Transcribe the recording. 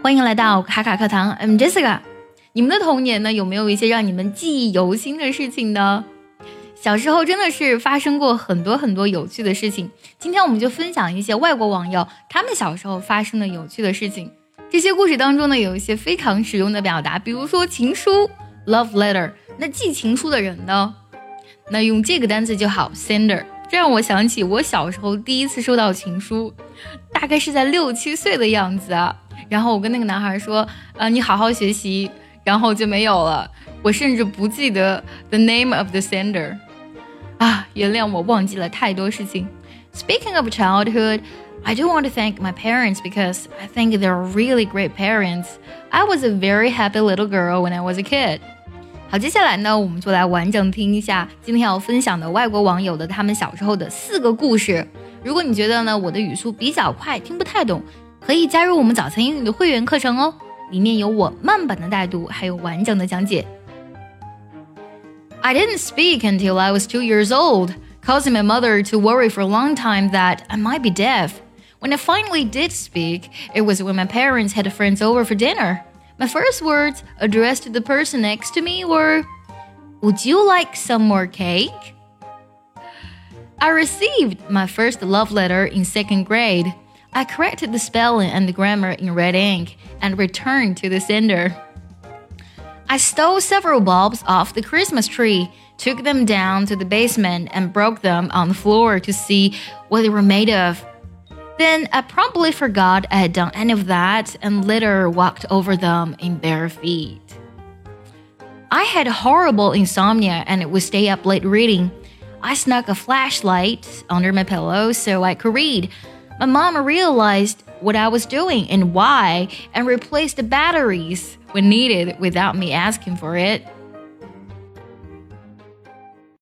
欢迎来到卡卡课堂，I'm Jessica。你们的童年呢，有没有一些让你们记忆犹新的事情呢？小时候真的是发生过很多很多有趣的事情。今天我们就分享一些外国网友他们小时候发生的有趣的事情。这些故事当中呢，有一些非常实用的表达，比如说情书 （love letter）。那寄情书的人呢，那用这个单词就好，sender。这让我想起我小时候第一次收到情书，大概是在六七岁的样子啊。然后我跟那个男孩说：“呃，你好好学习。”然后就没有了。我甚至不记得 the name of the sender。啊，原谅我忘记了太多事情。Speaking of childhood, I do want to thank my parents because I think they're really great parents. I was a very happy little girl when I was a kid. 好，接下来呢，我们就来完整听一下今天要分享的外国网友的他们小时候的四个故事。如果你觉得呢我的语速比较快，听不太懂， 可以加入我们早餐英语的会员课程哦，里面有我慢版的带读，还有完整的讲解。I didn't speak until I was two years old, causing my mother to worry for a long time that I might be deaf. When I finally did speak, it was when my parents had friends over for dinner. My first words addressed to the person next to me were, Would you like some more cake? I received my first love letter in second grade. I corrected the spelling and the grammar in red ink and returned to the sender. I stole several bulbs off the Christmas tree, took them down to the basement, and broke them on the floor to see what they were made of. Then I promptly forgot I had done any of that and later walked over them in bare feet. I had horrible insomnia and would stay up late reading. I snuck a flashlight under my pillow so I could read. My mom realized what I was doing and why and replaced the batteries when needed without me asking for it.